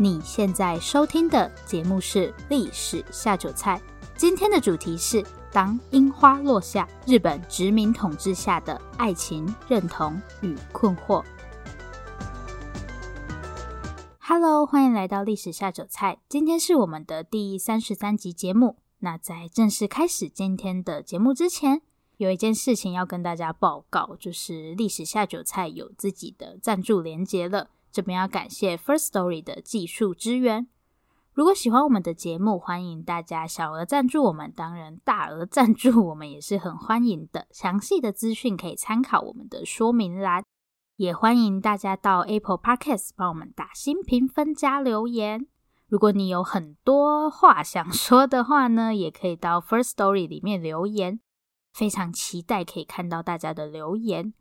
你现在收听的节目是《历史下酒菜》，今天的主题是当樱花落下，日本殖民统治下的爱情、认同与困惑。Hello，欢迎来到《历史下酒菜》，今天是我们的第三十三集节目。那在正式开始今天的节目之前，有一件事情要跟大家报告，就是历史下酒菜有自己的赞助连结了。这边要感谢 First Story 的技术支援。如果喜欢我们的节目，欢迎大家小额赞助我们，当然大额赞助我们也是很欢迎的。详细的资讯可以参考我们的说明栏。也欢迎大家到 Apple Podcast 帮我们打新评分加留言。如果你有很多话想说的话呢，也可以到 First Story 里面留言。非常期待可以看到大家的留言。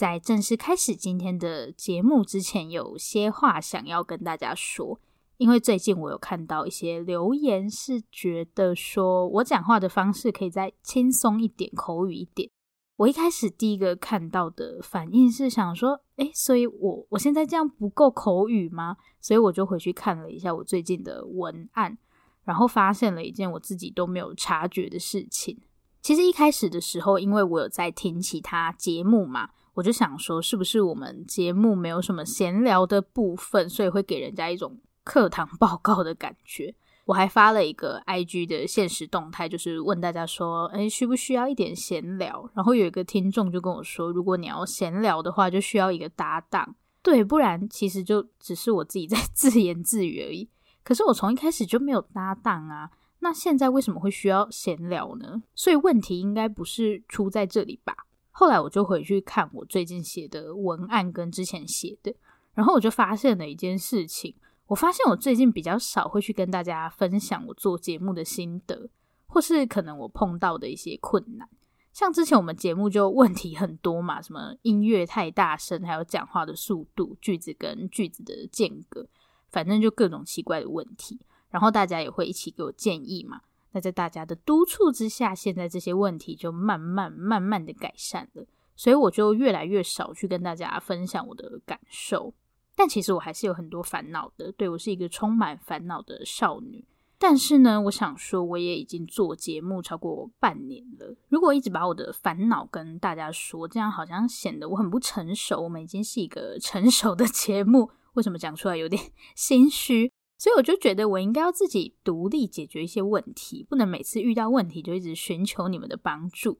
在正式开始今天的节目之前，有些话想要跟大家说。因为最近我有看到一些留言，是觉得说我讲话的方式可以再轻松一点，口语一点。我一开始第一个看到的反应是想说，诶，所以我我现在这样不够口语吗？所以我就回去看了一下我最近的文案，然后发现了一件我自己都没有察觉的事情。其实一开始的时候，因为我有在听其他节目嘛，我就想说，是不是我们节目没有什么闲聊的部分，所以会给人家一种课堂报告的感觉。我还发了一个 IG 的现实动态，就是问大家说，哎，需不需要一点闲聊？然后有一个听众就跟我说，如果你要闲聊的话，就需要一个搭档，对，不然其实就只是我自己在 自言自语而已。可是我从一开始就没有搭档啊。那现在为什么会需要闲聊呢？所以问题应该不是出在这里吧？后来我就回去看我最近写的文案跟之前写的，然后我就发现了一件事情。我发现我最近比较少会去跟大家分享我做节目的心得，或是可能我碰到的一些困难。像之前我们节目就问题很多嘛，什么音乐太大声，还有讲话的速度、句子跟句子的间隔，反正就各种奇怪的问题。然后大家也会一起给我建议嘛。那在大家的督促之下，现在这些问题就慢慢慢慢的改善了。所以我就越来越少去跟大家分享我的感受。但其实我还是有很多烦恼的。对，我是一个充满烦恼的少女。但是呢，我想说，我也已经做节目超过半年了。如果一直把我的烦恼跟大家说，这样好像显得我很不成熟。我们已经是一个成熟的节目，为什么讲出来有点 心虚？所以我就觉得我应该要自己独立解决一些问题，不能每次遇到问题就一直寻求你们的帮助。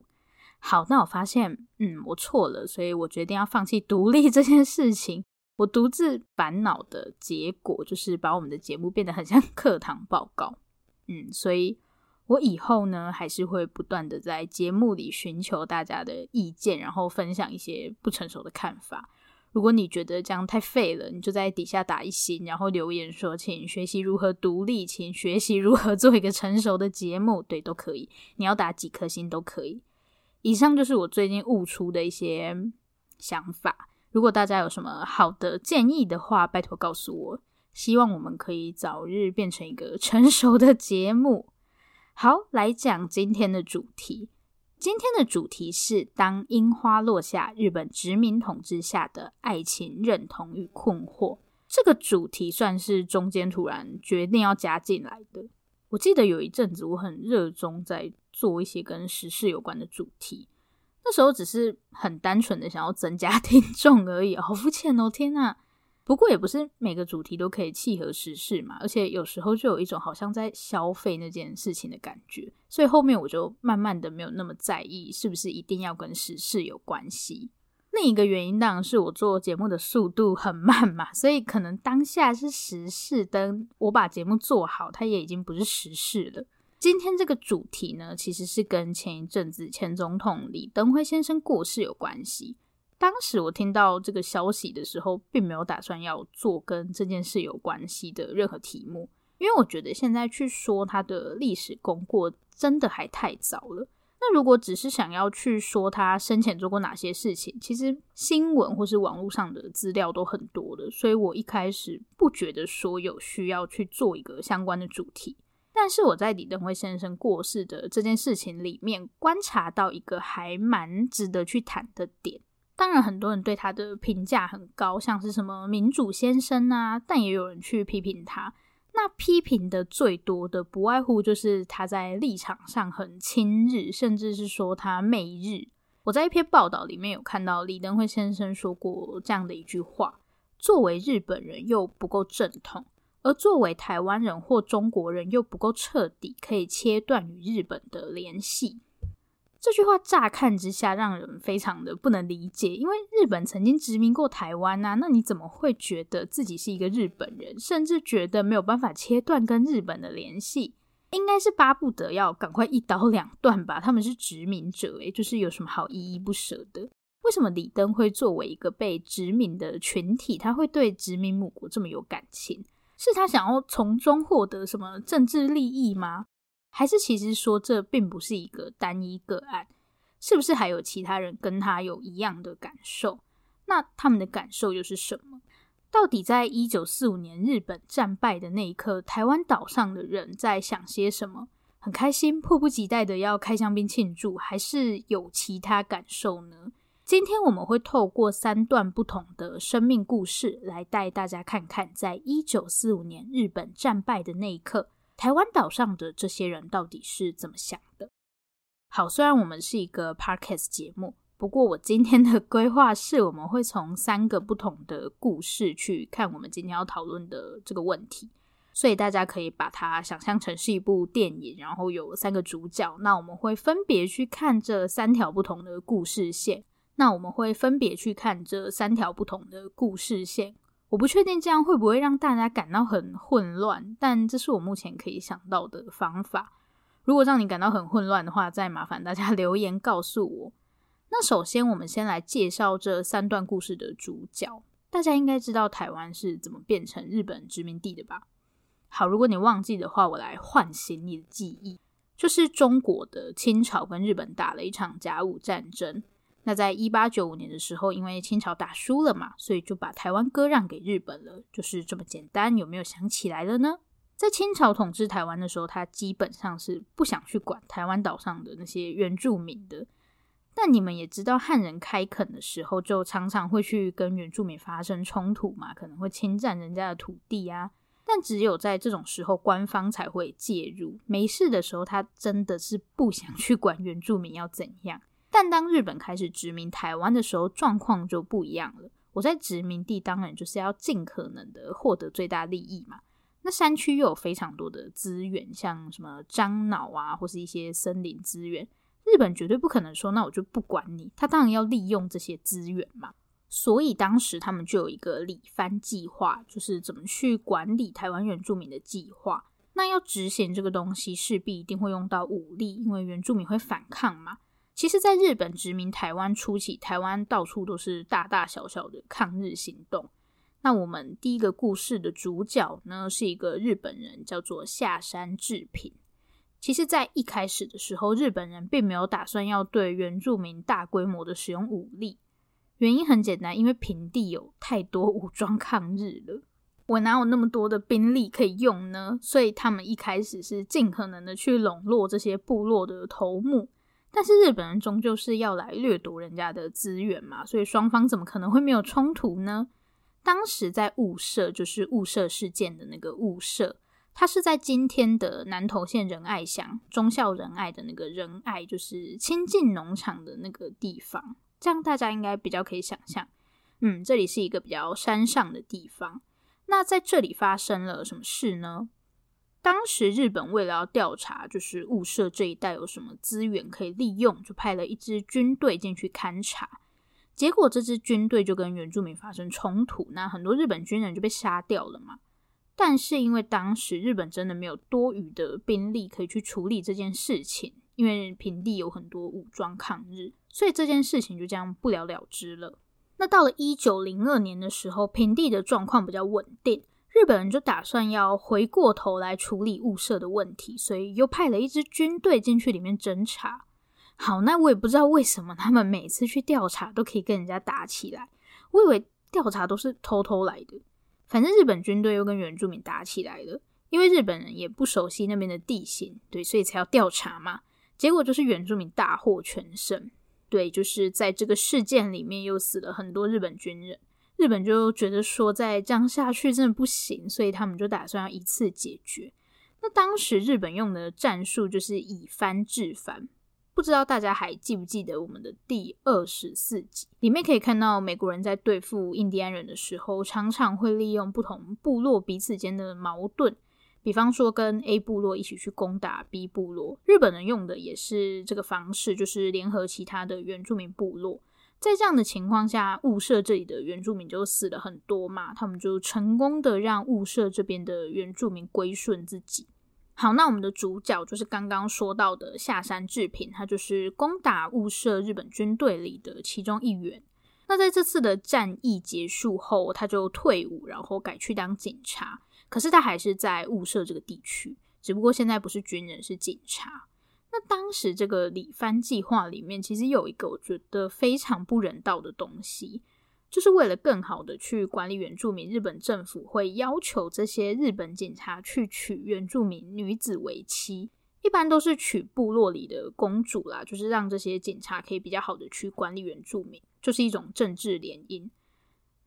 好，那我发现，嗯，我错了，所以我决定要放弃独立这件事情。我独自烦恼的结果就是把我们的节目变得很像 课堂报告。嗯，所以我以后呢，还是会不断的在节目里寻求大家的意见，然后分享一些不成熟的看法。如果你觉得这样太废了，你就在底下打一星，然后留言说，请学习如何独立，请学习如何做一个成熟的节目，对，都可以。你要打几颗星都可以。以上就是我最近悟出的一些想法。如果大家有什么好的建议的话，拜托告诉我。希望我们可以早日变成一个成熟的节目。好，来讲今天的主题。今天的主题是当樱花落下，日本殖民统治下的爱情、认同与困惑。这个主题算是中间突然决定要加进来的。我记得有一阵子我很热衷在做一些跟时事有关的主题，那时候只是很单纯的想要增加听众而已，好肤浅哦！天哪。不过也不是每个主题都可以契合时事嘛，而且有时候就有一种好像在消费那件事情的感觉，所以后面我就慢慢的没有那么在意是不是一定要跟时事有关系。另一个原因当然是我做节目的速度很慢嘛，所以可能当下是时事，等我把节目做好，它也已经不是时事了。今天这个主题呢，其实是跟前一阵子前总统李登辉先生过世有关系。当时我听到这个消息的时候，并没有打算要做跟这件事有关系的任何题目，因为我觉得现在去说他的历史功过真的还太早了。那如果只是想要去说他生前做过哪些事情，其实新闻或是网络上的资料都很多的，所以我一开始不觉得说有需要去做一个相关的主题。但是我在李登辉先生过世的这件事情里面，观察到一个还蛮值得去谈的点。当然，很多人对他的评价很高，像是什么民主先生啊，但也有人去批评他。那批评的最多的，不外乎就是他在立场上很亲日，甚至是说他媚日。我在一篇报道里面有看到李登辉先生说过这样的一句话：作为日本人又不够正统，而作为台湾人或中国人又不够彻底，可以切断与日本的联系。这句话乍看之下让人非常的不能理解，因为日本曾经殖民过台湾啊，那你怎么会觉得自己是一个日本人，甚至觉得没有办法切断跟日本的联系？应该是巴不得要赶快一刀两断吧？他们是殖民者，诶，就是有什么好依依不舍的？为什么李登辉作为一个被殖民的群体，他会对殖民母国这么有感情？是他想要从中获得什么政治利益吗？还是其实说这并不是一个单一个案，是不是还有其他人跟他有一样的感受？那他们的感受又是什么？到底在一九四五年日本战败的那一刻，台湾岛上的人在想些什么？很开心，迫不及待的要开香槟庆祝，还是有其他感受呢？今天我们会透过三段不同的生命故事，来带大家看看，在一九四五年日本战败的那一刻。台湾岛上的这些人到底是怎么想的？好，虽然我们是一个 podcast 节目，不过我今天的规划是，我们会从三个不同的故事去看我们今天要讨论的这个问题，所以大家可以把它想象成是一部电影，然后有三个主角，那我们会分别去看这三条不同的故事线，那我们会分别去看这三条不同的故事线。我不确定这样会不会让大家感到很混乱，但这是我目前可以想到的方法。如果让你感到很混乱的话，再麻烦大家 留言告诉我。那首先，我们先来介绍这三段故事的主角。大家应该知道台湾是怎么变成日本殖民地的吧？好，如果你忘记的话，我来唤醒你的记忆，就是中国的清朝跟日本打了一场甲午战争。那在一八九五年的时候，因为清朝打输了嘛，所以就把台湾割让给日本了，就是这么简单。有没有想起来了呢？在清朝统治台湾的时候，他基本上是不想去管台湾岛上的那些原住民的。但你们也知道，汉人开垦的时候，就常常会去跟原住民发生冲突嘛，可能会侵占人家的土地啊。但只有在这种时候，官方才会介入。没事的时候，他真的是不想去管原住民要怎样。但当日本开始殖民台湾的时候，状况就不一样了。我在殖民地当然就是要尽可能的获得最大利益嘛。那山区又有非常多的资源，像什么樟脑啊，或是一些森林资源，日本绝对不可能说那我就不管你，他当然要利用这些资源嘛。所以当时他们就有一个理番计划，就是怎么去管理台湾原住民的计划。那要执行这个东西，势必一定会用到武力，因为原住民会反抗嘛。其实，在日本殖民台湾初期，台湾到处都是大大小小的抗日行动。那我们第一个故事的主角呢，是一个日本人，叫做下山治平。其实，在一开始的时候，日本人并没有打算要对原住民大规模的使用武力。原因很简单，因为平地有太多武装抗日了，我哪有那么多的兵力可以用呢？所以，他们一开始是尽可能的去笼络这些部落的头目。但是日本人终究是要来掠夺人家的资源嘛，所以双方怎么可能会没有冲突呢？当时在雾社，就是雾社事件的那个雾社，它是在今天的南投县仁爱乡，忠孝仁爱的那个仁爱，就是亲近农场的那个地方。这样大家应该比较可以想象，嗯，这里是一个比较山上的地方。那在这里发生了什么事呢？当时日本为了要调查，就是雾社这一带有什么资源可以利用，就派了一支军队进去勘察。结果这支军队就跟原住民发生冲突，那很多日本军人就被杀掉了嘛。但是因为当时日本真的没有多余的兵力可以去处理这件事情，因为平地有很多武装抗日，所以这件事情就这样不了了之了。那到了一九零二年的时候，平地的状况比较稳定。日本人就打算要回过头来处理雾社的问题，所以又派了一支军队进去里面侦查。好，那我也不知道为什么他们每次去调查都可以跟人家打起来。我以为调查都是偷偷来的，反正日本军队又跟原住民打起来了，因为日本人也不熟悉那边的地形，对，所以才要调查嘛。结果就是原住民大获全胜。对，就是在这个事件里面又死了很多日本军人。日本就觉得说再这样下去真的不行，所以他们就打算要一次解决。那当时日本用的战术就是以番制番。不知道大家还记不记得我们的第二十四集里面可以看到，美国人在对付印第安人的时候，常常会利用不同部落彼此间的矛盾，比方说跟 A 部落一起去攻打 B 部落。日本人用的也是这个方式，就是联合其他的原住民部落。在这样的情况下，雾社这里的原住民就死了很多嘛，他们就成功的让雾社这边的原住民归顺自己。好，那我们的主角就是刚刚说到的下山志平，他就是攻打雾社日本军队里的其中一员。那在这次的战役结束后，他就退伍，然后改去当警察。可是他还是在雾社这个地区，只不过现在不是军人，是警察。那当时这个理番计划里面，其实有一个我觉得非常不人道的东西。就是为了更好的去管理原住民，日本政府会要求这些日本警察去娶原住民女子为妻，一般都是娶部落里的公主啦，就是让这些警察可以比较好的去管理原住民，就是一种政治联姻。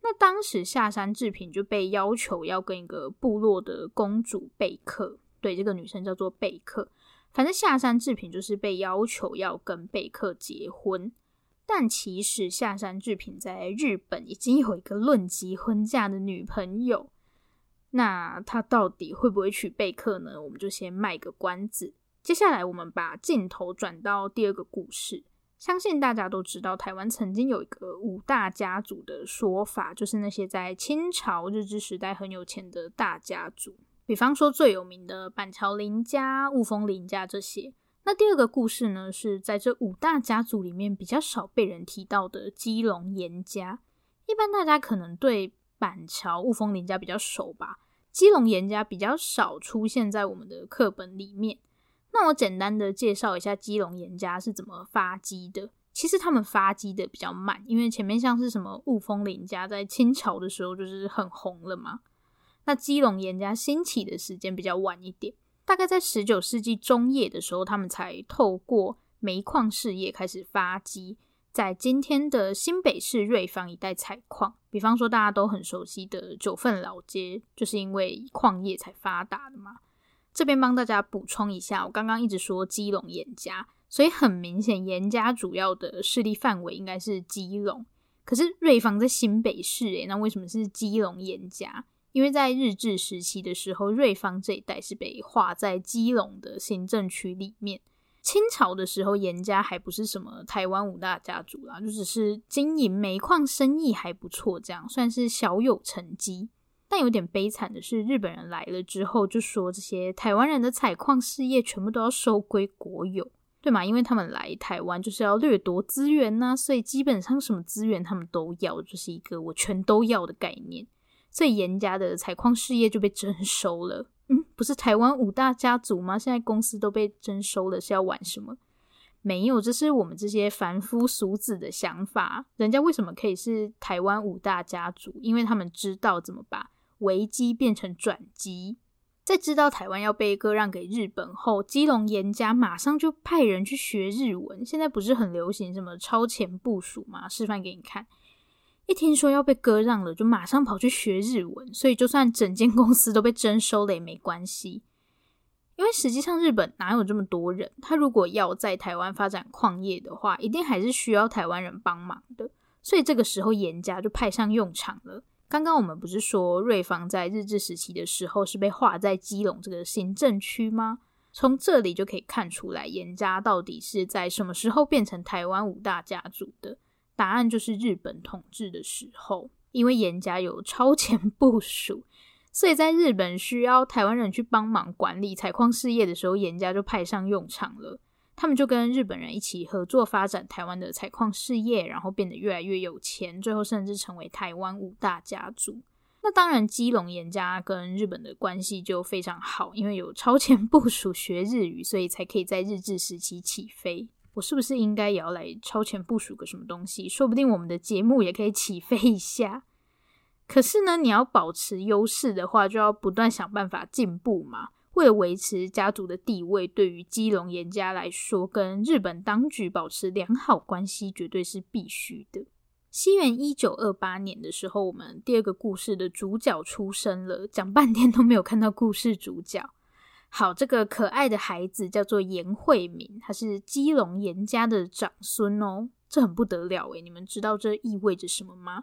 那当时下山志平就被要求要跟一个部落的公主贝克，对，这个女生叫做贝克，反正下山制品就是被要求要跟贝克结婚。但其实下山制品在日本已经有一个论及婚嫁的女朋友，那他到底会不会娶贝克呢？我们就先卖个关子。接下来我们把镜头转到第二个故事，相信大家都知道，台湾曾经有一个五大家族的说法，就是那些在清朝日治时代很有钱的大家族，比方说最有名的板桥林家、雾峰林家这些。那第二个故事呢，是在这五大家族里面比较少被人提到的基隆严家。一般大家可能对板桥雾峰林家比较熟吧，基隆严家比较少出现在我们的课本里面。那我简单的介绍一下基隆严家是怎么发迹的。其实他们发迹的比较慢，因为前面像是什么雾峰林家在清朝的时候就是很红了嘛。那基隆严家兴起的时间比较晚一点。大概在十九世纪中叶的时候，他们才透过煤矿事业开始发迹，在今天的新北市瑞芳一带采矿。比方说，大家都很熟悉的九份老街，就是因为矿业才发达的嘛。这边帮大家补充一下，我刚刚一直说基隆严家，所以很明显严家主要的势力范围应该是基隆。可是瑞芳在新北市，诶，那为什么是基隆严家？因为在日治时期的时候，瑞芳这一带是被划在基隆的行政区里面。清朝的时候，严家还不是什么台湾五大家族啦，就只是经营煤矿生意还不错，这样算是小有成绩。但有点悲惨的是，日本人来了之后，就说这些台湾人的采矿事业全部都要收归国有，对吗？因为他们来台湾就是要掠夺资源呐，所以基本上什么资源他们都要，就是一个我全都要的概念。最严家的采矿事业就被征收了。嗯，不是台湾五大家族吗？现在公司都被征收了，是要玩什么？没有，这是我们这些凡夫俗子的想法。人家为什么可以是台湾五大家族？因为他们知道怎么把危机变成转机。在知道台湾要被割让给日本后，基隆严家马上就派人去学日文。现在不是很流行什么超前部署吗？示范给你看。一听说要被割让了，就马上跑去学日文，所以就算整间公司都被征收了也没关系。因为实际上日本哪有这么多人？他如果要在台湾发展矿业的话，一定还是需要台湾人帮忙的。所以这个时候严家就派上用场了。刚刚我们不是说瑞芳在日治时期的时候是被划在基隆这个行政区吗？从这里就可以看出来，严家到底是在什么时候变成台湾五大家族的？答案就是日本统治的时候，因为严家有超前部署，所以在日本需要台湾人去帮忙管理采矿事业的时候，严家就派上用场了。他们就跟日本人一起合作发展台湾的采矿事业，然后变得越来越有钱，最后甚至成为台湾五大家族。那当然，基隆严家跟日本的关系就非常好，因为有超前部署学日语，所以才可以在日治时期起飞。我是不是应该也要来超前部署个什么东西？说不定我们的节目也可以起飞一下。可是呢，你要保持优势的话，就要不断想办法进步嘛。为了维持家族的地位，对于基隆严家来说，跟日本当局保持良好关系绝对是必须的。西元一九二八年的时候，我们第二个故事的主角出生了，讲半天都没有看到故事主角。好，这个可爱的孩子叫做严惠敏，他是基隆严家的长孙哦，这很不得了诶，你们知道这意味着什么吗？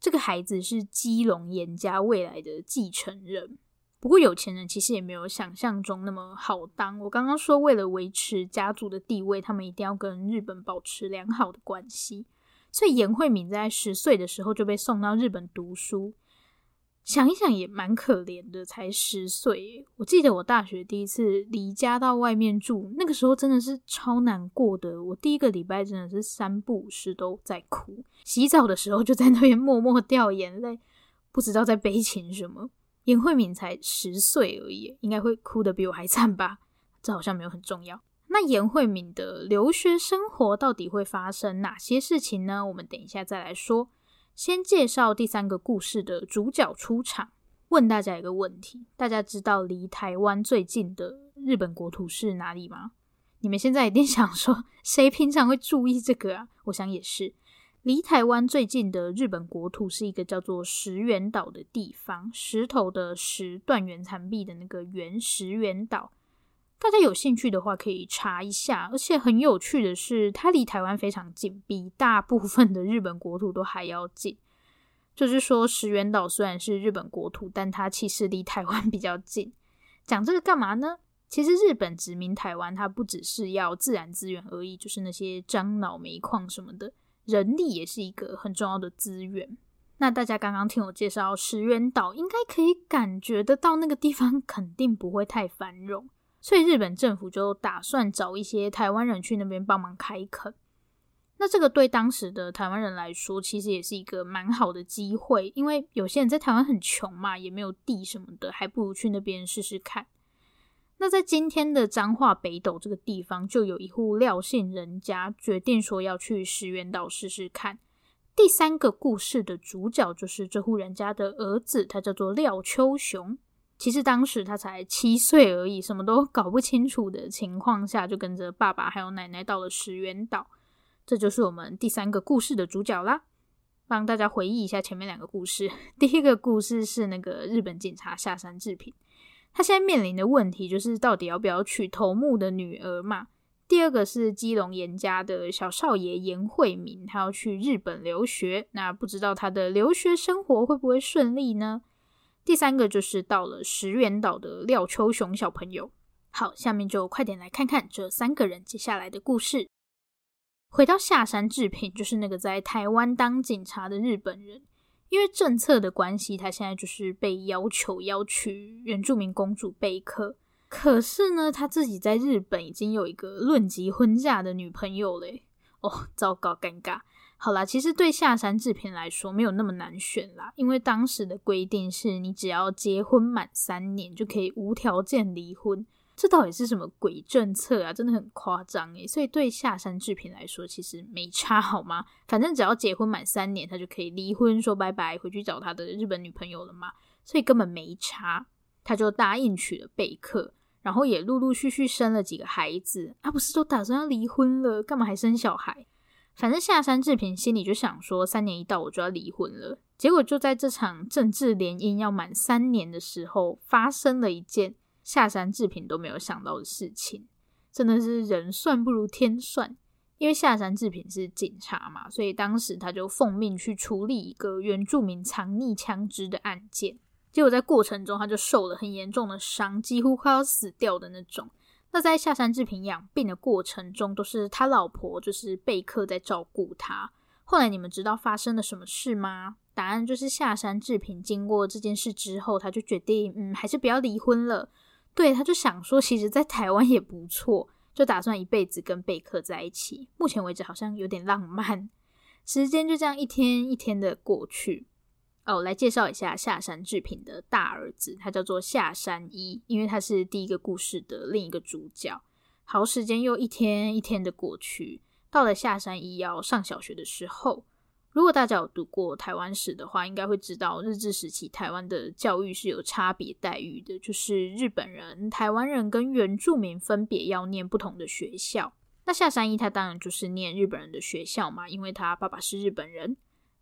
这个孩子是基隆严家未来的继承人。不过有钱人其实也没有想象中那么好当。我刚刚说，为了维持家族的地位，他们一定要跟日本保持良好的关系。所以严惠敏在十岁的时候就被送到日本读书，想一想也蛮可怜的，才十岁。我记得我大学第一次离家到外面住，那个时候真的是超难过的。我第一个礼拜真的是三不五时都在哭，洗澡的时候就在那边默默掉眼泪，不知道在悲情什么。严慧敏才十岁而已，应该会哭得比我还惨吧？这好像没有很重要。那严慧敏的留学生活到底会发生哪些事情呢？我们等一下再来说。先介绍第三个故事的主角出场。问大家一个问题：大家知道离台湾最近的日本国土是哪里吗？你们现在一定想说，谁平常会注意这个啊？我想也是。离台湾最近的日本国土是一个叫做石垣岛的地方，石头的石，断垣残壁的那个原，石垣岛。大家有兴趣的话可以查一下，而且很有趣的是，它离台湾非常近，比大部分的日本国土都还要近。就是说，石垣岛虽然是日本国土，但它其实离台湾 比较近。讲这个干嘛呢？其实日本殖民台湾，它不只是要自然资源而已，就是那些樟脑、煤矿什么的，人力也是一个很重要的资源。那大家刚刚听我介绍石垣岛，应该可以感觉得到那个地方 肯定不会太繁荣。所以日本政府就打算找一些台湾人去那边帮忙开垦。那这个对当时的台湾人来说，其实也是一个蛮好的机会，因为有些人在台湾很穷嘛，也没有地什么的，还不如去那边试试看。那在今天的彰化北斗这个地方，就有一户廖姓人家决定说要去石垣岛试试看。第三个故事的主角就是这户人家的儿子，他叫做廖秋雄。其实当时他才七岁而已，什么都搞不清楚的情况下，就跟着爸爸还有奶奶到了石垣岛。这就是我们第三个故事的主角啦。帮大家回忆一下前面两个故事。第一个故事是那个日本警察下山制品，他现在面临的问题就是到底要不要娶头目的女儿嘛。第二个是基隆严家的小少爷严惠民，他要去日本留学，那不知道他的留学生活会不会顺利呢？第三个就是到了石垣岛的廖秋雄小朋友。好，下面就快点来看看这三个人接下来的故事。回到下山制品，就是那个在台湾当警察的日本人，因为政策的关系，他现在就是被要求要娶原住民公主贝克。可是呢，他自己在日本已经有一个论及婚嫁的女朋友嘞。哦，糟糕，尴尬。好啦，其实对下山治平来说没有那么难选啦，因为当时的规定是你只要结婚满三年就可以无条件离婚，这到底是什么鬼政策啊？真的很夸张诶。所以对下山治平来说其实没差好吗？反正只要结婚满三年，他就可以离婚说拜拜，回去找他的日本女朋友了嘛，所以根本没差，他就答应娶了贝克，然后也陆陆续续生了几个孩子啊，不是都打算要离婚了，干嘛还生小孩？反正下山志平心里就想说，三年一到我就要离婚了。结果就在这场政治联姻要满三年的时候，发生了一件下山志平都没有想到的事情，真的是人算不如天算。因为下山志平是警察嘛，所以当时他就奉命去处理一个原住民藏匿枪支的案件。结果在过程中，他就受了很严重的伤，几乎快要死掉的那种。那在下山治平养病的过程中，都是他老婆，就是贝克在照顾他。后来你们知道发生了什么事吗？答案就是下山治平经过这件事之后，他就决定，嗯，还是不要离婚了。对，他就想说，其实，在台湾也不错，就打算一辈子跟贝克在一起。目前为止，好像有点浪漫。时间就这样一天一天的过去。哦，来介绍一下下山制品的大儿子，他叫做下山一，因为他是第一个故事的另一个主角。好，时间又一天一天的过去，到了下山一要上小学的时候，如果大家有读过台湾史的话，应该会知道日治时期台湾的教育是有差别待遇的，就是日本人、台湾人跟原住民分别要念不同的学校。那下山一他当然就是念日本人的学校嘛，因为他爸爸是日本人。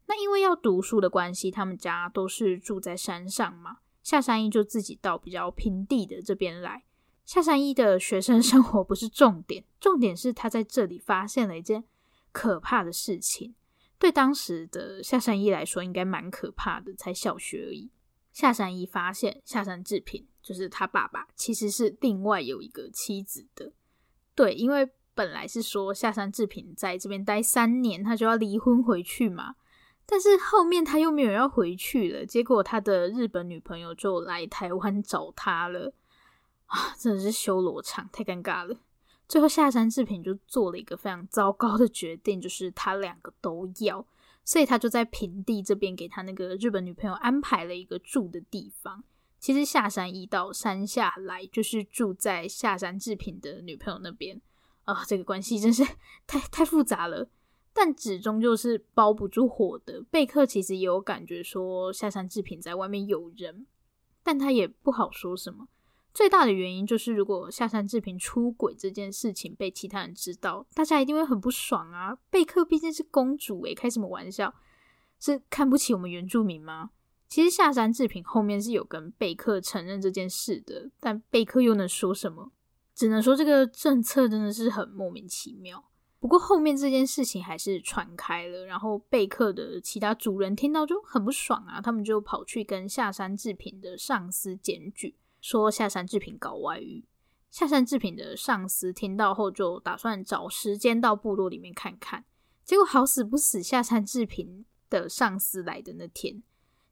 那因为要读书的关系，他们家都是住在山上嘛，下山一就自己到比较平地的这边来。下山一的学生 生活不是重点，重点是他在这里发现了一件可怕的事情。对当时的下山一来说，应该蛮可怕的，才小学而已。下山一发现下山志平就是他爸爸，其实是另外有一个妻子的。对，因为本来是说下山志平在这边待三年，他就要离婚回去嘛。但是后面他又没有要回去了，结果他的日本女朋友就来台湾找他了。啊，真的是修罗场，太尴尬了。最后，下山志平就做了一个非常糟糕的决定，就是他两个都要，所以他就在平地这边给他那个日本女朋友安排了一个住的地方。其实下山一到山下来，就是住在下山志平的女朋友那边啊，这个关系真是 太太复杂了。但始终就是包不住火的。贝克其实也有感觉说下山志平在外面有人，但他也不好说什么。最大的原因就是，如果下山志平出轨这件事情被其他人知道，大家一定会很不爽啊！贝克毕竟是公主诶，开什么玩笑？是看不起我们原住民吗？其实下山志平后面是有跟贝克承认这件事的，但贝克又能说什么？只能说这个政策真的是很莫名其妙。不过后面这件事情还是传开了，然后贝克的其他主人听到就很不爽啊，他们就跑去跟下山志平的上司检举。说下山志平搞外遇，下山志平的上司听到后就打算找时间到部落里面看看。结果好死不死，下山志平的上司来的那天，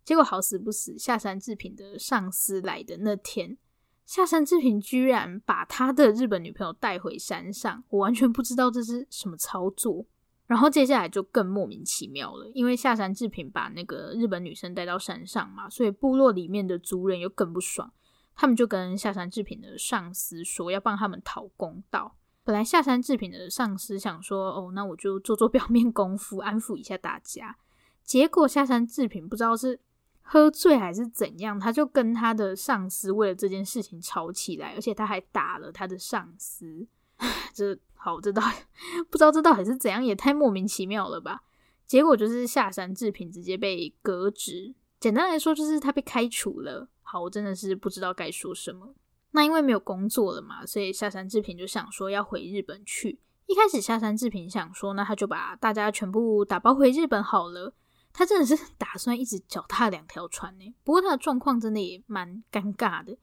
结果好死不死，下山志平的上司来的那天，下山志平居然把他的日本女朋友带回山上，我完全不知道这是什么操作。然后接下来就更莫名其妙了，因为下山志平把那个日本女生带到山上嘛，所以部落里面的族人又更不爽。他们就跟下山志平的上司说要帮他们讨公道。本来下山志平的上司想说：“哦，那我就做做表面功夫，安抚一下大家。”结果下山志平不知道是喝醉还是怎样，他就跟他的上司为了这件事情吵起来，而且他还打了他的上司。这好，这到 不知道这到底是怎样，也太莫名其妙了吧？结果就是下山志平直接被革职，简单来说就是他被开除了。好，我真的是不知道该说什么。那因为没有工作了嘛，所以下山志平就想说要回日本去。一开始下山志平想说，那他就把大家全部打包回日本好了。他真的是打算一直脚踏两条船呢。不过他的状况真的也蛮尴尬的，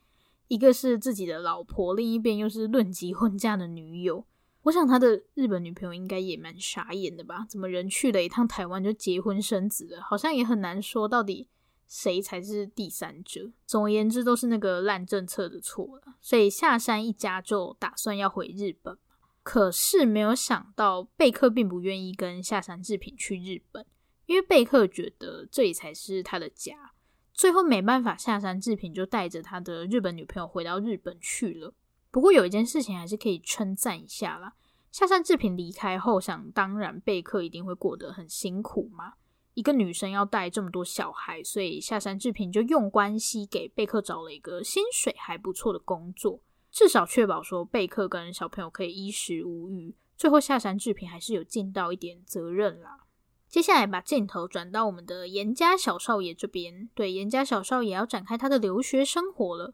一个是自己的老婆，另一边又是论及婚嫁的女友。我想他的日本女朋友应该也蛮傻眼的吧？怎么人去了一趟台湾就结婚生子了？好像也很难说到底。谁才是第三者？总而言之，都是那个烂政策的错了。所以下山一家就打算要回日本，可是没有想到贝克并不愿意跟下山志平去日本，因为贝克觉得这里才是他的家。最后没办法，下山志平就带着他的日本女朋友回到日本去了。不过有一件事情还是可以称赞一下啦，下山志平离开后，想当然贝克一定会过得很辛苦嘛。一个女生要带这么多小孩，所以下山志平就用关系给贝克找了一个薪水还不错的工作，至少确保说贝克跟小朋友可以衣食无虞。最后下山志平还是有尽到一点责任啦。接下来把镜头转到我们的严家小少爷这边，对，严家小少爷要展开他的留学生活了。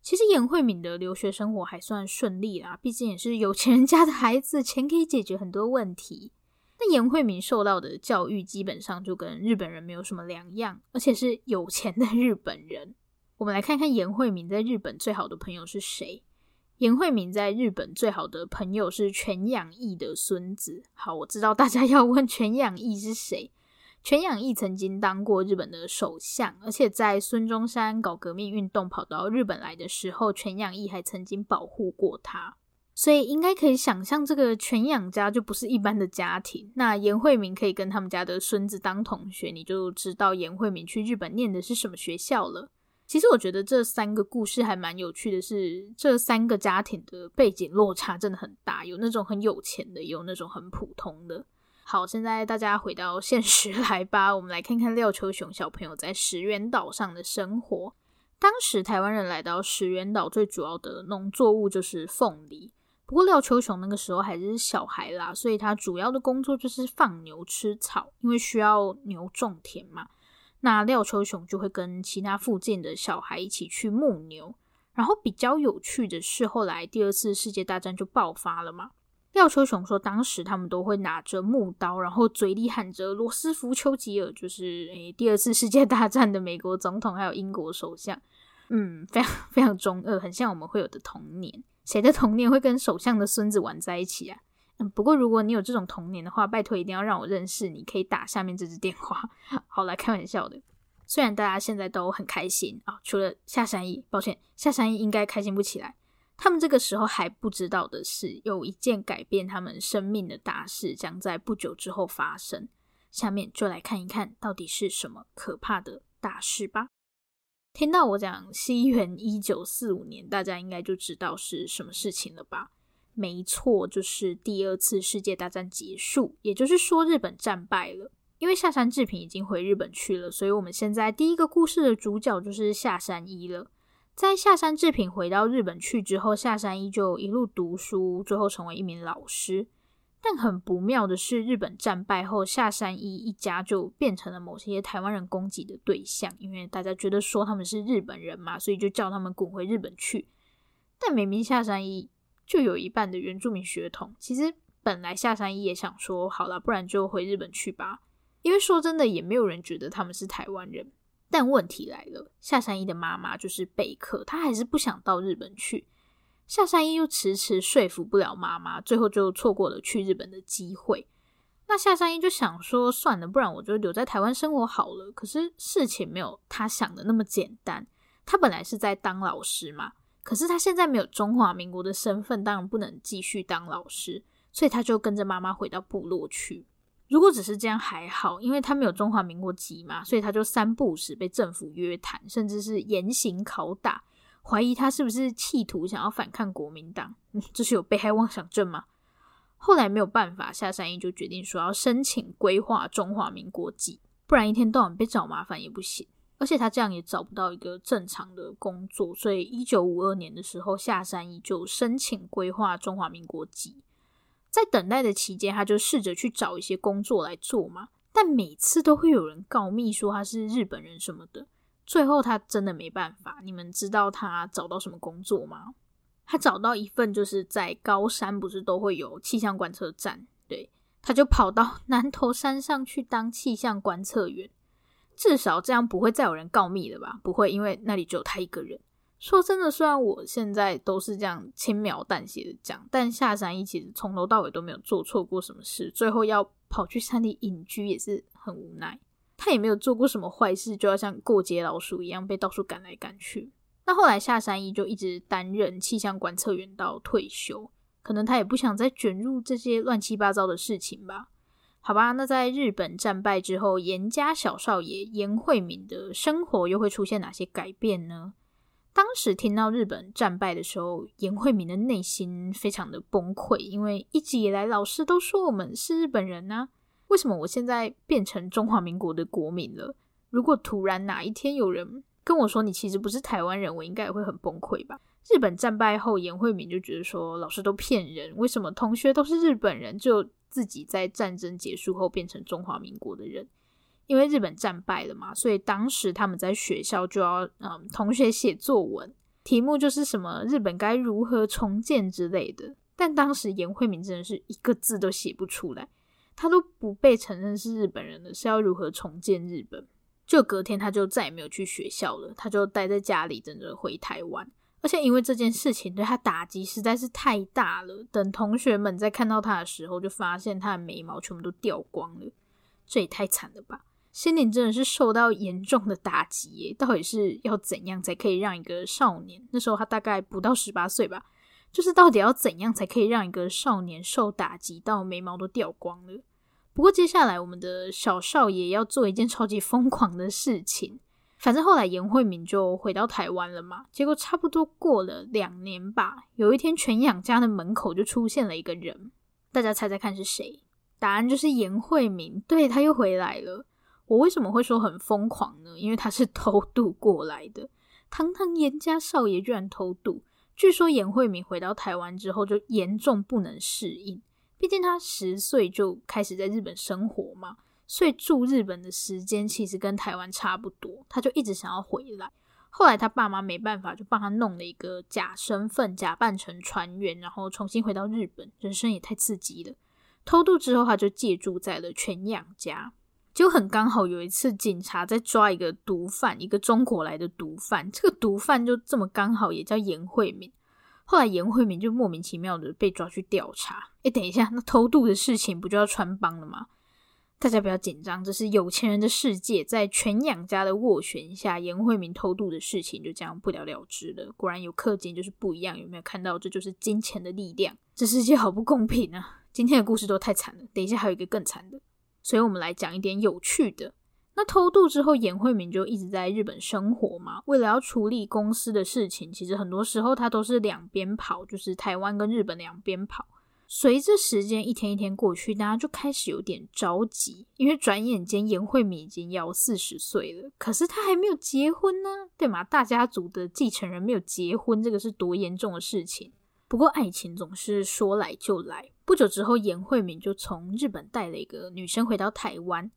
其实严慧敏的留学生活还算顺利啦，毕竟也是有钱人家的孩子，钱可以解决很多问题。那严慧敏受到的教育基本上就跟日本人没有什么两样，而且是有钱的日本人。我们来看看严慧敏在日本最好的朋友是谁？严慧敏在日本最好的朋友是全养义的孙子。好，我知道大家要问全养义是谁。全养义曾经当过日本的首相，而且在孙中山搞革命运动跑到日本来的时候，全养义还曾经保护过他。所以应该可以想象，这个全养家就不是一般的家庭。那严慧敏可以跟他们家的孙子当同学，你就知道严慧敏去日本念的是什么学校了。其实我觉得这三个故事还蛮有趣的是，这三个家庭的背景落差真的很大，有那种很有钱的，有那种很普通的。好，现在大家回到现实 来吧，我们来看看廖秋雄小朋友在石原岛上的生活。当时台湾人来到石原岛，最主要的农作物就是凤梨。不过廖秋雄那个时候还是小孩啦，所以他主要的工作就是放牛吃草，因为需要牛种田嘛。那廖秋雄就会跟其他附近的小孩一起去牧牛。然后比较有趣的是，后来第二次世界大战就爆发了嘛。廖秋雄说，当时他们都会拿着木刀，然后嘴里喊着“罗斯福·丘吉尔”，就是诶第二次世界大战的美国总统，还有英国首相。嗯，非常非常中二，很像我们会有的童年。谁的童年会跟首相的孙子玩在一起啊？嗯，不过如果你有这种童年的话，拜托一定要让我认识你，可以打下面这支电话。好，来开玩笑的。虽然大家现在都很开心啊，除了下山一，抱歉，下山一应该开心不起来。他们这个时候还不知道的是，有一件改变他们生命的大事将在不久之后发生。下面就来看一看到底是什么可怕的大事吧。听到我讲西元一九四五年，大家应该就知道是什么事情了吧？没错，就是第二次世界大战结束，也就是说日本战败了。因为下山志平已经回日本去了，所以我们现在第一个故事的主角就是下山一了。在下山志平回到日本去之后，下山一就一路读书，最后成为一名老师。但很不妙的是，日本战败后，下山一一家就变成了某些台湾人攻击的对象，因为大家觉得说他们是日本人嘛，所以就叫他们滚回日本去。但明明下山一就有一半的原住民血统，其实本来下山一也想说，好了，不然就回日本去吧，因为说真的，也没有人觉得他们是台湾人。但问题来了，下山一的妈妈就是贝克，她还是不想到日本去。下山一又迟迟说服不了妈妈，最后就错过了去日本的机会。那下山一就想说，算了，不然我就留在台湾生活好了。可是事情没有他想的那么简单。他本来是在当老师嘛，可是他现在没有中华民国的身份，当然不能继续当老师，所以他就跟着妈妈回到部落去。如果只是这样还好，因为他没有中华民国籍嘛，所以他就三不五时被政府约谈，甚至是严刑拷打，怀疑他是不是企图想要反抗国民党，这是有被害妄想症吗？后来没有办法，夏山一就决定说要申请规划中华民国籍，不然一天到晚被找麻烦也不行。而且他这样也找不到一个正常的工作，所以一九五二年的时候，下山一就申请规划中华民国籍。在等待的期间，他就试着去找一些工作来做嘛，但每次都会有人告密说他是日本人什么的。最后他真的没办法，你们知道他找到什么工作吗？他找到一份就是在高山，不是都会有气象观测站？对，他就跑到南投山上去当气象观测员。至少这样不会再有人告密了吧？不会，因为那里只有他一个人。说真的，虽然我现在都是这样轻描淡写的讲，但下山一其实从头到尾都没有做错过什么事，最后要跑去山里隐居也是很无奈。他也没有做过什么坏事，就要像过街老鼠一样被到处赶来赶去。那后来下山一就一直担任气象观测员到退休，可能他也不想再卷入这些乱七八糟的事情吧？好吧，那在日本战败之后，严家小少爷严惠敏的生活又会出现哪些改变呢？当时听到日本战败的时候，严惠敏的内心非常的崩溃，因为一直以来老师都说我们是日本人啊，为什么我现在变成中华民国的国民了？如果突然哪一天有人跟我说你其实不是台湾人，我应该也会很崩溃吧？日本战败后，严惠敏就觉得说老师都骗人，为什么同学都是日本人，就自己在战争结束后变成中华民国的人？因为日本战败了嘛，所以当时他们在学校就要嗯，同学写作文，题目就是什么日本该如何重建之类的。但当时严惠敏真的是一个字都写不出来，他都不被承认是日本人了，是要如何重建日本？就隔天他就再也没有去学校了，他就待在家里等着回台湾。而且因为这件事情对他打击实在是太大了，等同学们在看到他的时候，就发现他的眉毛全部都掉光了，这也太惨了吧！心灵真的是受到严重的打击耶，到底是要怎样才可以让一个少年，那时候他大概不到十八岁吧，就是到底要怎样才可以让一个少年受打击到眉毛都掉光了？不过接下来我们的小少爷要做一件超级疯狂的事情，反正后来严惠敏就回到台湾了嘛，结果差不多过了两年吧，有一天全养家的门口就出现了一个人，大家猜猜看是谁？答案就是严慧明，对，他又回来了。我为什么会说很疯狂呢？因为他是偷渡过来的，堂堂严家少爷居然偷渡。据说严慧明回到台湾之后就严重不能适应，毕竟他十岁就开始在日本生活嘛，所以住日本的时间其实跟台湾差不多，他就一直想要回来。后来他爸妈没办法，就帮他弄了一个假身份，假扮成船员，然后重新回到日本。人生也太刺激了。偷渡之后，他就借住在了全养家。就很刚好有一次，警察在抓一个毒贩，一个中国来的毒贩。这个毒贩就这么刚好也叫颜慧敏。后来颜慧敏就莫名其妙的被抓去调查。诶，等一下，那偷渡的事情不就要穿帮了吗？大家不要紧张，这是有钱人的世界。在全养家的斡旋下，颜慧敏偷渡的事情就这样不了了之了。果然有氪金就是不一样，有没有看到？这就是金钱的力量。这世界好不公平啊！今天的故事都太惨了，等一下还有一个更惨的。所以我们来讲一点有趣的。那偷渡之后，颜慧明就一直在日本生活嘛。为了要处理公司的事情，其实很多时候他都是两边跑，就是台湾跟日本两边跑。随着时间一天一天过去，大家就开始有点着急，因为转眼间颜慧敏已经要四十岁了，可是她还没有结婚呢，对吗？大家族的继承人没有结婚，这个是多严重的事情。不过爱情总是说来就来。不久之后，颜慧敏就从日本带了一个女生回到台湾。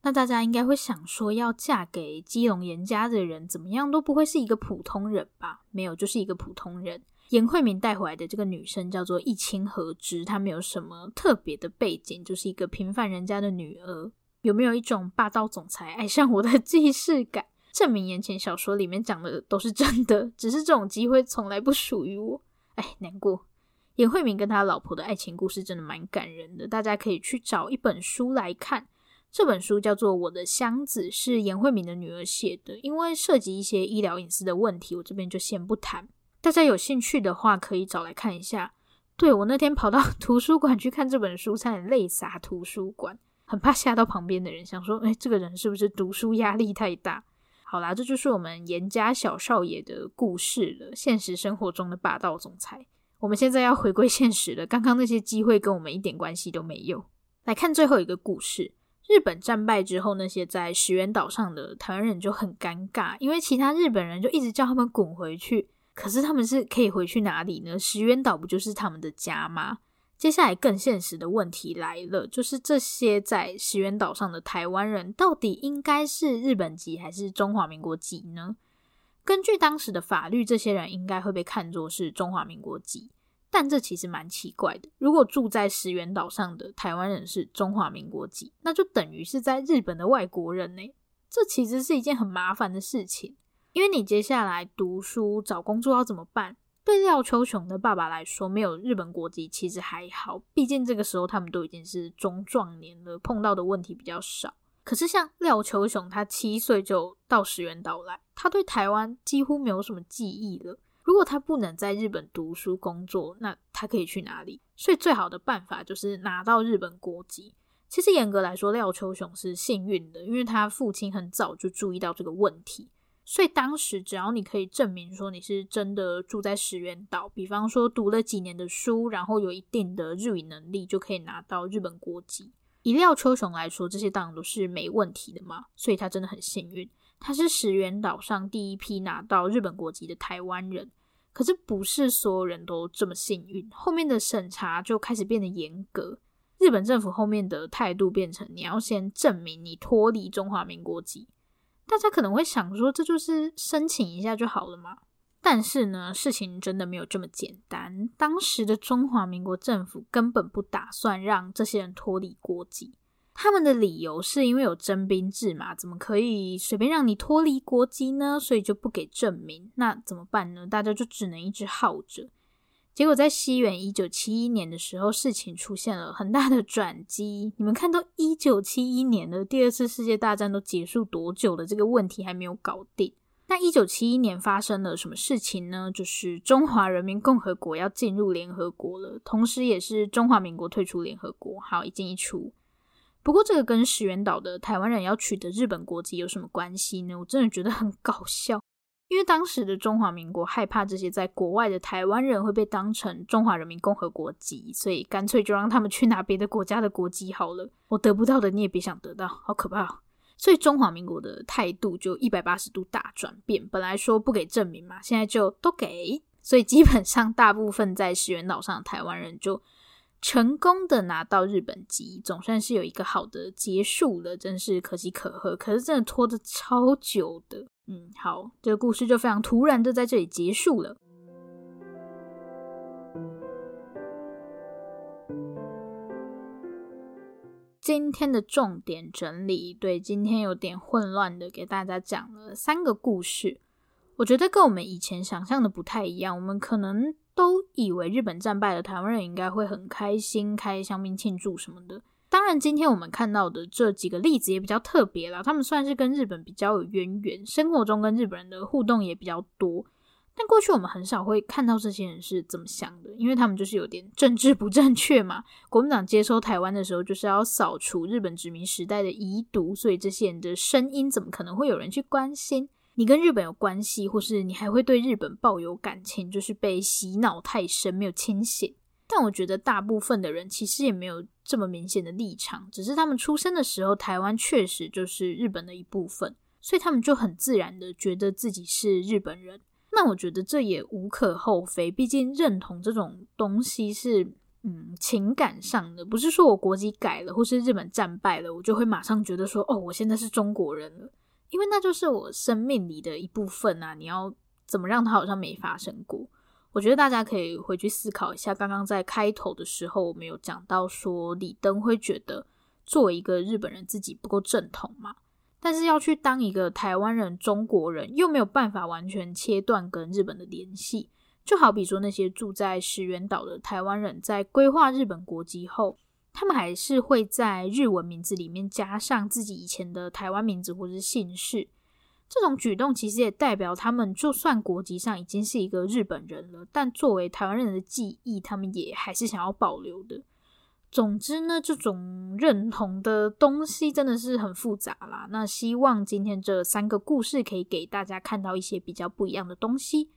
那大家应该会想说，要嫁给基隆颜家的人，怎么样都不会是一个普通人吧？没有，就是一个普通人。颜慧敏带回来的这个女生叫做一清和之，她没有什么特别的背景，就是一个平凡人家的女儿。有没有一种霸道总裁爱上我的 既视感？证明言情小说里面讲的都是真的，只是这种机会从来不属于我。哎，难过。颜慧明跟他老婆的爱情故事真的蛮感人的，大家可以去找一本书来看。这本书叫做《我的箱子》，是颜慧明的女儿写的。因为涉及一些医疗隐私的问题，我这边就先不谈。大家有兴趣的话，可以找来看一下。对，我那天跑到图书馆去看这本书，差点泪洒图书馆，很怕吓到旁边的人，想说：“哎，这个人是不是读书压力太大？”好啦，这就是我们颜家小少爷的故事了，现实生活中的霸道总裁。我们现在要回归现实了，刚刚那些机会跟我们一点关系都没有。来看最后一个故事，日本战败之后，那些在石垣岛上的台湾人就很尴尬，因为其他日本人就一直叫他们滚回去，可是他们是可以回去哪里呢？石垣岛不就是他们的家吗？接下来更现实的问题来了，就是这些在石垣岛上的台湾人，到底应该是日本籍还是中华民国籍呢？根据当时的法律，这些人应该会被看作是中华民国籍，但这其实蛮奇怪的。如果住在石垣岛上的台湾人是中华民国籍，那就等于是在日本的外国人呢。这其实是一件很麻烦的事情，因为你接下来读书、找工作要怎么办？对廖秋雄的爸爸来说，没有日本国籍其实还好，毕竟这个时候他们都已经是中壮年了，碰到的问题比较少。可是像廖秋雄，他七岁就到石垣岛来，他对台湾几乎没有什么记忆了。如果他不能在日本读书工作，那他可以去哪里？所以最好的办法就是拿到日本国籍。其实严格来说，廖秋雄是幸运的，因为他父亲很早就注意到这个问题。所以当时只要你可以证明说你是真的住在石垣岛，比方说读了几年的书，然后有一定的日语能力，就可以拿到日本国籍。以廖秋雄来说，这些当然都是没问题的嘛，所以他真的很幸运，他是石垣岛上第一批拿到日本国籍的台湾人。可是不是所有人都这么幸运，后面的审查就开始变得严格，日本政府后面的态度变成你要先证明你脱离中华民国籍。大家可能会想说，这就是申请一下就好了嘛？但是呢，事情真的没有这么简单。当时的中华民国政府根本不打算让这些人脱离国籍，他们的理由是因为有征兵制嘛，怎么可以随便让你脱离国籍呢？所以就不给证明。那怎么办呢？大家就只能一直耗着。结果在西元一九七一年的时候，事情出现了很大的转机。你们看到一九七一年的第二次世界大战都结束多久了？这个问题还没有搞定。那一九七一年发生了什么事情呢？就是中华人民共和国要进入联合国了，同时也是中华民国退出联合国。好，一进一出。不过这个跟石垣岛的台湾人要取得日本国籍有什么关系呢？我真的觉得很搞笑，因为当时的中华民国害怕这些在国外的台湾人会被当成中华人民共和国籍，所以干脆就让他们去拿别的国家的国籍好了。我得不到的你也别想得到，好可怕！所以中华民国的态度就一百八十度大转变，本来说不给证明嘛，现在就都给。所以基本上大部分在石垣岛上的台湾人就成功的拿到日本籍，总算是有一个好的结束了，真是可喜可贺。可是真的拖得超久的。嗯，好，这个故事就非常突然的在这里结束了。今天的重点整理，对，今天有点混乱的，给大家讲了三个故事。我觉得跟我们以前想象的不太一样，我们可能都以为日本战败了，台湾人应该会很开心，开香槟庆祝什么的。当然，今天我们看到的这几个例子也比较特别啦，他们算是跟日本比较有渊源，生活中跟日本人的互动也比较多。但过去我们很少会看到这些人是怎么想的，因为他们就是有点政治不正确嘛。国民党接收台湾的时候，就是要扫除日本殖民时代的遗毒，所以这些人的声音怎么可能会有人去关心？你跟日本有关系，或是你还会对日本抱有感情，就是被洗脑太深，没有清醒。但我觉得大部分的人其实也没有这么明显的立场，只是他们出生的时候，台湾确实就是日本的一部分，所以他们就很自然的觉得自己是日本人。那我觉得这也无可厚非，毕竟认同这种东西是嗯情感上的，不是说我国籍改了或是日本战败了，我就会马上觉得说哦，我现在是中国人了，因为那就是我生命里的一部分啊！你要怎么让它好像没发生过？我觉得大家可以回去思考一下，刚刚在开头的时候，我们有讲到说李登会觉得作为一个日本人自己不够正统嘛，但是要去当一个台湾人、中国人，又没有办法完全切断跟日本的联系。就好比说那些住在石垣岛的台湾人，在规划日本国籍后，他们还是会在日文名字里面加上自己以前的台湾名字或是姓氏。这种举动其实也代表他们，就算国籍上已经是一个日本人了，但作为台湾人的记忆，他们也还是想要保留的。总之呢，这种认同的东西真的是很复杂啦。那希望今天这三个故事可以给大家看到一些比较不一样的东西。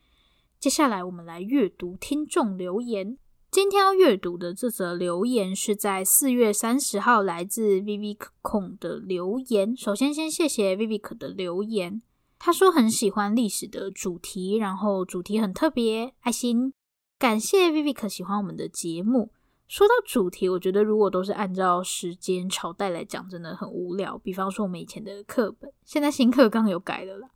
接下来我们来阅读听众留言。今天要阅读的这则留言是在四月三十号来自 Vivick 孔的留言。首先，先谢谢 Vivic 的留言。他说很喜欢历史的主题，然后主题很特别，爱心。感谢 Vivic 喜欢我们的节目。说到主题，我觉得如果都是按照时间朝代来讲，真的很无聊。比方说我们以前的课本，现在新课纲有改了啦。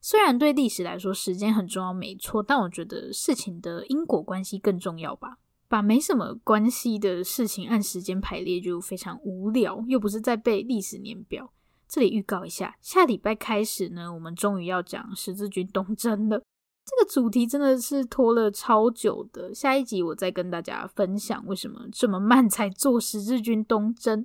虽然对历史来说时间很重要，没错，但我觉得事情的因果关系更重要吧。把没什么关系的事情按时间排列就非常无聊，又不是在背历史年表。这里预告一下，下礼拜开始呢，我们终于要讲十字军东征了。这个主题真的是拖了超久的，下一集我再跟大家分享为什么这么慢才做十字军东征。